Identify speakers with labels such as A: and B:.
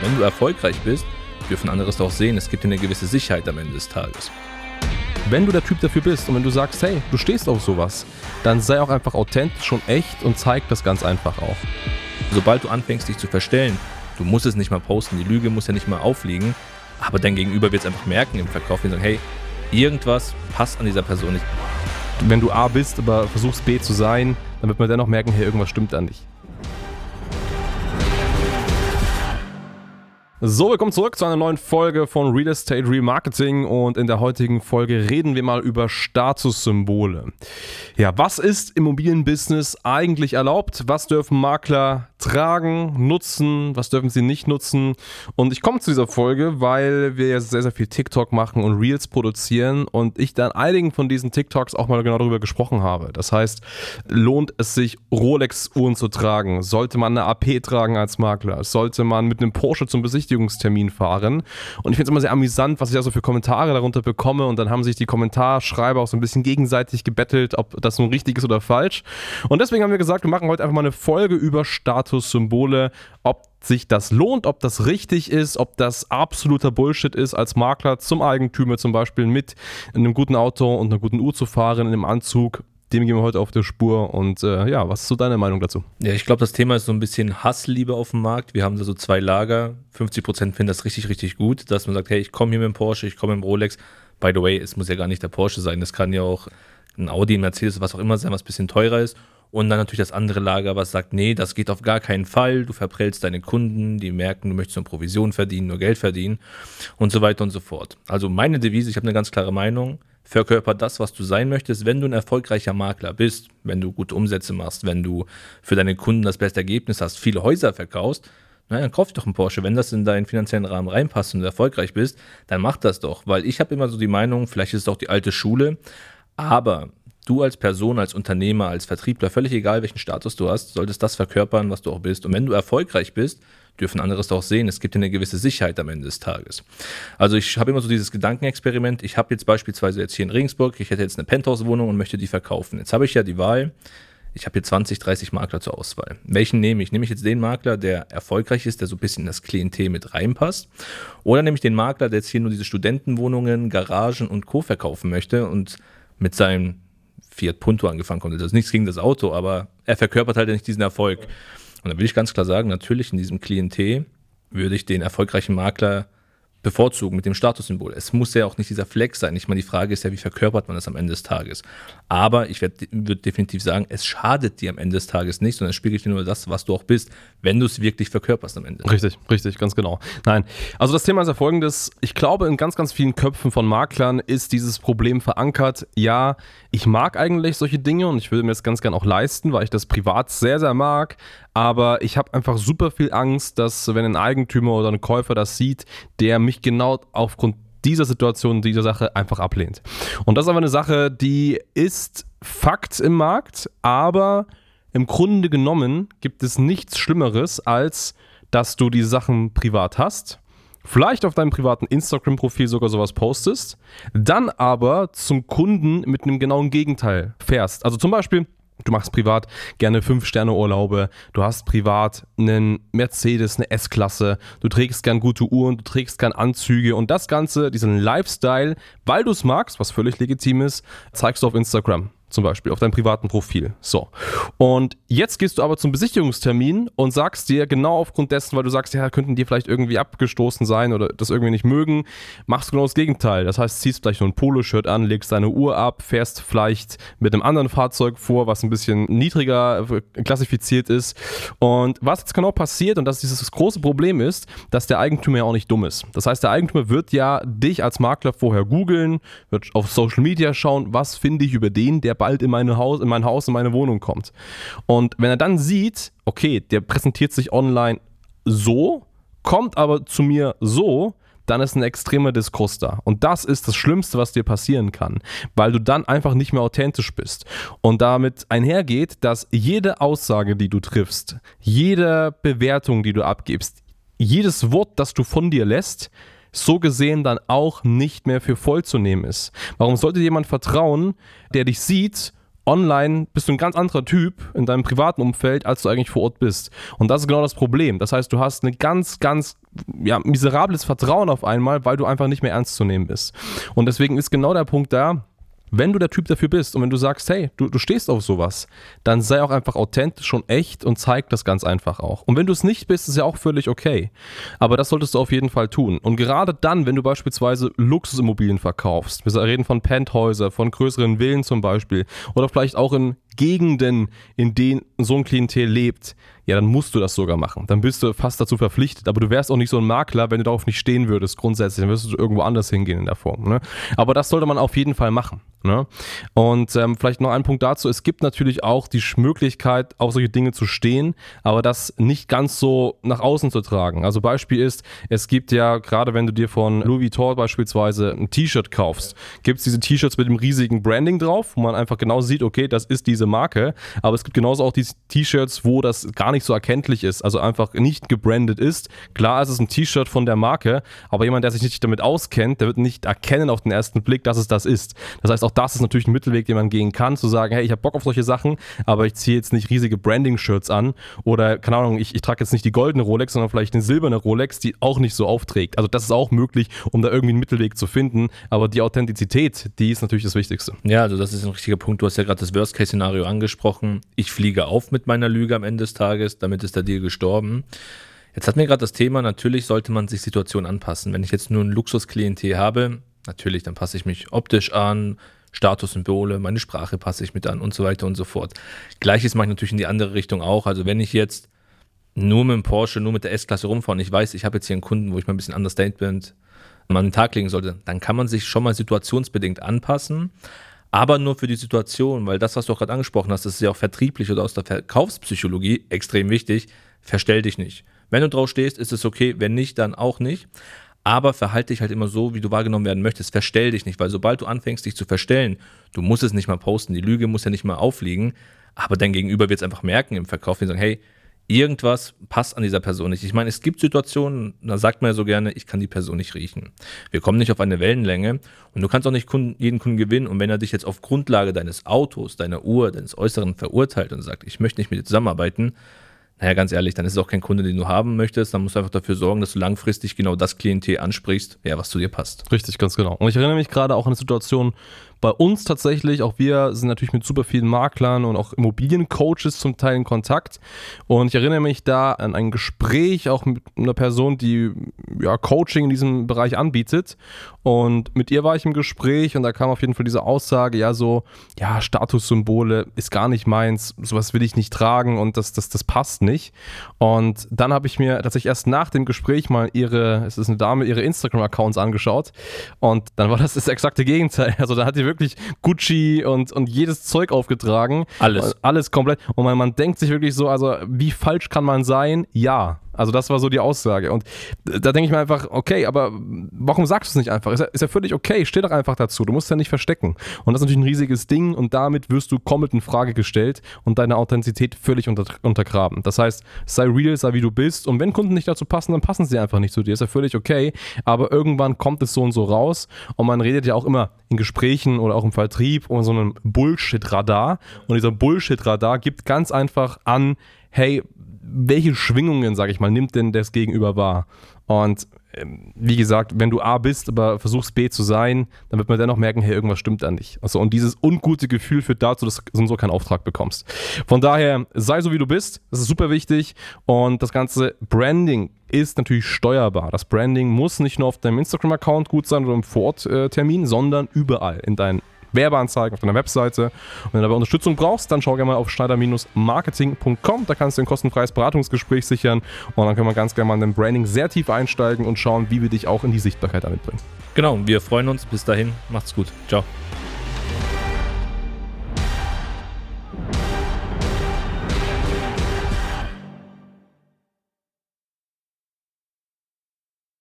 A: Wenn du erfolgreich bist, dürfen andere es doch sehen. Es gibt dir eine gewisse Sicherheit am Ende des Tages.
B: Wenn du der Typ dafür bist und wenn du sagst, hey, du stehst auf sowas, dann sei auch einfach authentisch und echt und zeig das ganz einfach auch.
A: Sobald du anfängst, dich zu verstellen, du musst es nicht mal posten, die Lüge muss ja nicht mal aufliegen, aber dein Gegenüber wird es einfach merken im Verkauf und sagen, hey, irgendwas passt an dieser Person nicht.
B: Wenn du A bist, aber versuchst B zu sein, dann wird man dennoch merken, hey, irgendwas stimmt an dich. So, willkommen zurück zu einer neuen Folge von Real Estate Remarketing und in der heutigen Folge reden wir mal über Statussymbole. Ja, was ist im Immobilienbusiness eigentlich erlaubt? Was dürfen Makler tragen, nutzen, was dürfen sie nicht nutzen? Und ich komme zu dieser Folge, weil wir jetzt sehr, sehr viel TikTok machen und Reels produzieren und ich dann einigen von diesen TikToks auch mal genau darüber gesprochen habe. Das heißt, lohnt es sich, Rolex-Uhren zu tragen? Sollte man eine AP tragen als Makler? Sollte man mit einem Porsche zum Besichtigungstermin fahren? Und ich finde es immer sehr amüsant, was ich also für Kommentare darunter bekomme und dann haben sich die Kommentarschreiber auch so ein bisschen gegenseitig gebettelt, ob das nun richtig ist oder falsch. Und deswegen haben wir gesagt, wir machen heute einfach mal eine Folge über Status Statussymbole, ob sich das lohnt, ob das richtig ist, ob das absoluter Bullshit ist, als Makler zum Eigentümer zum Beispiel mit einem guten Auto und einer guten Uhr zu fahren, in einem Anzug. Dem gehen wir heute auf der Spur. Und äh, ja, was ist so deine Meinung dazu?
A: Ja, ich glaube, das Thema ist so ein bisschen Hassliebe auf dem Markt. Wir haben da so zwei Lager. 50% finden das richtig, richtig gut, dass man sagt, hey, ich komme hier mit dem Porsche, ich komme mit dem Rolex. By the way, es muss ja gar nicht der Porsche sein. Das kann ja auch ein Audi, ein Mercedes, was auch immer sein, was ein bisschen teurer ist. Und dann natürlich das andere Lager, was sagt, nee, das geht auf gar keinen Fall. Du verprellst deine Kunden, die merken, du möchtest nur Provision verdienen, nur Geld verdienen und so weiter und so fort. Also meine Devise, ich habe eine ganz klare Meinung. Verkörper das, was du sein möchtest, wenn du ein erfolgreicher Makler bist, wenn du gute Umsätze machst, wenn du für deine Kunden das beste Ergebnis hast, viele Häuser verkaufst, na, dann kauf doch einen Porsche. Wenn das in deinen finanziellen Rahmen reinpasst und du erfolgreich bist, dann mach das doch. Weil ich habe immer so die Meinung, vielleicht ist es auch die alte Schule, aber du als Person, als Unternehmer, als Vertriebler, völlig egal welchen Status du hast, solltest das verkörpern, was du auch bist. Und wenn du erfolgreich bist, dürfen andere es auch sehen. Es gibt dir eine gewisse Sicherheit am Ende des Tages. Also ich habe immer so dieses Gedankenexperiment. Ich habe jetzt beispielsweise jetzt hier in Regensburg, ich hätte jetzt eine Penthouse-Wohnung und möchte die verkaufen. Jetzt habe ich ja die Wahl. Ich habe hier 20, 30 Makler zur Auswahl. Welchen nehme ich? Nehme ich jetzt den Makler, der erfolgreich ist, der so ein bisschen in das Klientel mit reinpasst? Oder nehme ich den Makler, der jetzt hier nur diese Studentenwohnungen, Garagen und Co. verkaufen möchte und mit seinem Fiat Punto angefangen konnte. Das ist nichts gegen das Auto, aber er verkörpert halt nicht diesen Erfolg. Und da will ich ganz klar sagen, natürlich in diesem Klientel würde ich den erfolgreichen Makler bevorzugen mit dem Statussymbol. Es muss ja auch nicht dieser Flex sein. Ich meine, die Frage ist ja, wie verkörpert man das am Ende des Tages? Aber ich würde definitiv sagen, es schadet dir am Ende des Tages nicht, sondern es spiegelt dir nur das, was du auch bist, wenn du es wirklich verkörperst am Ende.
B: Richtig, richtig, ganz genau. Nein, also das Thema ist ja folgendes. Ich glaube, in ganz, ganz vielen Köpfen von Maklern ist dieses Problem verankert. Ja, ich mag eigentlich solche Dinge und ich würde mir das ganz gern auch leisten, weil ich das privat sehr, sehr mag. Aber ich habe einfach super viel Angst, dass wenn ein Eigentümer oder ein Käufer das sieht, der mich genau aufgrund dieser Situation, dieser Sache einfach ablehnt. Und das ist aber eine Sache, die ist Fakt im Markt, aber im Grunde genommen gibt es nichts Schlimmeres, als dass du die Sachen privat hast vielleicht auf deinem privaten Instagram-Profil sogar sowas postest, dann aber zum Kunden mit einem genauen Gegenteil fährst. Also zum Beispiel, Du machst privat gerne 5-Sterne-Urlaube, du hast privat einen Mercedes, eine S-Klasse, du trägst gern gute Uhren, du trägst gern Anzüge. Und das Ganze, diesen Lifestyle, weil du es magst, was völlig legitim ist, zeigst du auf Instagram zum Beispiel auf deinem privaten Profil. So. Und jetzt gehst du aber zum Besichtigungstermin und sagst dir genau aufgrund dessen, weil du sagst, ja, könnten die vielleicht irgendwie abgestoßen sein oder das irgendwie nicht mögen, machst du genau das Gegenteil. Das heißt, ziehst vielleicht nur ein Poloshirt an, legst deine Uhr ab, fährst vielleicht mit einem anderen Fahrzeug vor, was ein bisschen niedriger klassifiziert ist. Und was jetzt genau passiert und dass dieses große Problem ist, dass der Eigentümer ja auch nicht dumm ist. Das heißt, der Eigentümer wird ja dich als Makler vorher googeln, wird auf Social Media schauen, was finde ich über den, der bald in, meine Haus, in mein Haus, in meine Wohnung kommt. Und wenn er dann sieht, okay, der präsentiert sich online so, kommt aber zu mir so, dann ist ein extremer Diskurs da. Und das ist das Schlimmste, was dir passieren kann, weil du dann einfach nicht mehr authentisch bist. Und damit einhergeht, dass jede Aussage, die du triffst, jede Bewertung, die du abgibst, jedes Wort, das du von dir lässt, so gesehen dann auch nicht mehr für voll zu nehmen ist. Warum sollte jemand vertrauen, der dich sieht online bist du ein ganz anderer Typ in deinem privaten Umfeld, als du eigentlich vor Ort bist. Und das ist genau das Problem. Das heißt, du hast ein ganz, ganz ja, miserables Vertrauen auf einmal, weil du einfach nicht mehr ernst zu nehmen bist. Und deswegen ist genau der Punkt da, wenn du der Typ dafür bist und wenn du sagst, hey, du, du stehst auf sowas, dann sei auch einfach authentisch und echt und zeig das ganz einfach auch. Und wenn du es nicht bist, ist ja auch völlig okay. Aber das solltest du auf jeden Fall tun. Und gerade dann, wenn du beispielsweise Luxusimmobilien verkaufst, wir reden von Penthäuser, von größeren Villen zum Beispiel, oder vielleicht auch in Gegenden, in denen so ein Klientel lebt, ja, dann musst du das sogar machen. Dann bist du fast dazu verpflichtet. Aber du wärst auch nicht so ein Makler, wenn du darauf nicht stehen würdest, grundsätzlich. Dann wirst du irgendwo anders hingehen in der Form. Ne? Aber das sollte man auf jeden Fall machen. Ne? Und ähm, vielleicht noch ein Punkt dazu: Es gibt natürlich auch die Möglichkeit, auf solche Dinge zu stehen, aber das nicht ganz so nach außen zu tragen. Also, Beispiel ist, es gibt ja, gerade wenn du dir von Louis Vuitton beispielsweise ein T-Shirt kaufst, gibt es diese T-Shirts mit dem riesigen Branding drauf, wo man einfach genau sieht, okay, das ist diese Marke. Aber es gibt genauso auch diese T-Shirts, wo das gar nicht so erkenntlich ist, also einfach nicht gebrandet ist. Klar ist es ein T-Shirt von der Marke, aber jemand, der sich nicht damit auskennt, der wird nicht erkennen auf den ersten Blick, dass es das ist. Das heißt, auch das ist natürlich ein Mittelweg, den man gehen kann, zu sagen, hey, ich habe Bock auf solche Sachen, aber ich ziehe jetzt nicht riesige Branding-Shirts an oder, keine Ahnung, ich, ich trage jetzt nicht die goldene Rolex, sondern vielleicht eine silberne Rolex, die auch nicht so aufträgt. Also das ist auch möglich, um da irgendwie einen Mittelweg zu finden, aber die Authentizität, die ist natürlich das Wichtigste.
A: Ja, also das ist ein richtiger Punkt. Du hast ja gerade das Worst-Case-Szenario angesprochen. Ich fliege auf mit meiner Lüge am Ende des Tages, damit ist der Deal gestorben. Jetzt hat mir gerade das Thema, natürlich sollte man sich Situationen anpassen. Wenn ich jetzt nur ein Luxusklientel habe, natürlich, dann passe ich mich optisch an, Statussymbole, meine Sprache passe ich mit an und so weiter und so fort. Gleiches mache ich natürlich in die andere Richtung auch. Also wenn ich jetzt nur mit dem Porsche, nur mit der S-Klasse rumfahre und ich weiß, ich habe jetzt hier einen Kunden, wo ich mal ein bisschen Understatement an den Tag legen sollte, dann kann man sich schon mal situationsbedingt anpassen aber nur für die Situation, weil das, was du auch gerade angesprochen hast, das ist ja auch vertrieblich oder aus der Verkaufspsychologie extrem wichtig. Verstell dich nicht. Wenn du drauf stehst, ist es okay, wenn nicht, dann auch nicht. Aber verhalte dich halt immer so, wie du wahrgenommen werden möchtest. Verstell dich nicht, weil sobald du anfängst, dich zu verstellen, du musst es nicht mal posten, die Lüge muss ja nicht mal aufliegen, aber dein Gegenüber wird es einfach merken im Verkauf, die sagen, hey, irgendwas passt an dieser Person nicht. Ich meine, es gibt Situationen, da sagt man ja so gerne, ich kann die Person nicht riechen. Wir kommen nicht auf eine Wellenlänge und du kannst auch nicht jeden Kunden gewinnen. Und wenn er dich jetzt auf Grundlage deines Autos, deiner Uhr, deines Äußeren verurteilt und sagt, ich möchte nicht mit dir zusammenarbeiten, naja, ganz ehrlich, dann ist es auch kein Kunde, den du haben möchtest. Dann musst du einfach dafür sorgen, dass du langfristig genau das Klientel ansprichst, ja, was zu dir passt.
B: Richtig, ganz genau. Und ich erinnere mich gerade auch an eine Situation, bei uns tatsächlich, auch wir sind natürlich mit super vielen Maklern und auch Immobiliencoaches zum Teil in Kontakt. Und ich erinnere mich da an ein Gespräch auch mit einer Person, die ja, Coaching in diesem Bereich anbietet. Und mit ihr war ich im Gespräch und da kam auf jeden Fall diese Aussage, ja, so, ja, Statussymbole ist gar nicht meins, sowas will ich nicht tragen und das, das, das passt nicht. Und dann habe ich mir tatsächlich erst nach dem Gespräch mal ihre, es ist eine Dame, ihre Instagram-Accounts angeschaut. Und dann war das das exakte Gegenteil. Also da hat sie wirklich Gucci und, und jedes Zeug aufgetragen.
A: Alles.
B: Alles komplett. Und man, man denkt sich wirklich so, also wie falsch kann man sein? Ja. Also das war so die Aussage. Und da denke ich mir einfach, okay, aber warum sagst du es nicht einfach? Ist ja, ist ja völlig okay, steh doch einfach dazu. Du musst es ja nicht verstecken. Und das ist natürlich ein riesiges Ding und damit wirst du komplett in Frage gestellt und deine Authentizität völlig unter, untergraben. Das heißt, sei real, sei wie du bist und wenn Kunden nicht dazu passen, dann passen sie einfach nicht zu dir. Ist ja völlig okay, aber irgendwann kommt es so und so raus und man redet ja auch immer in Gesprächen oder auch im Vertrieb um so einen Bullshit-Radar und dieser Bullshit-Radar gibt ganz einfach an, hey, welche Schwingungen, sag ich mal, nimmt denn das Gegenüber wahr? Und ähm, wie gesagt, wenn du A bist, aber versuchst B zu sein, dann wird man dennoch merken, hey, irgendwas stimmt da nicht. Also, und dieses ungute Gefühl führt dazu, dass du so keinen Auftrag bekommst. Von daher, sei so wie du bist, das ist super wichtig. Und das ganze Branding ist natürlich steuerbar. Das Branding muss nicht nur auf deinem Instagram-Account gut sein oder im Vororttermin, sondern überall in deinen Werbeanzeigen auf deiner Webseite. Und wenn du dabei Unterstützung brauchst, dann schau gerne mal auf schneider-marketing.com. Da kannst du ein kostenfreies Beratungsgespräch sichern und dann können wir ganz gerne mal in den Branding sehr tief einsteigen und schauen, wie wir dich auch in die Sichtbarkeit damit bringen.
A: Genau, wir freuen uns. Bis dahin, macht's gut. Ciao.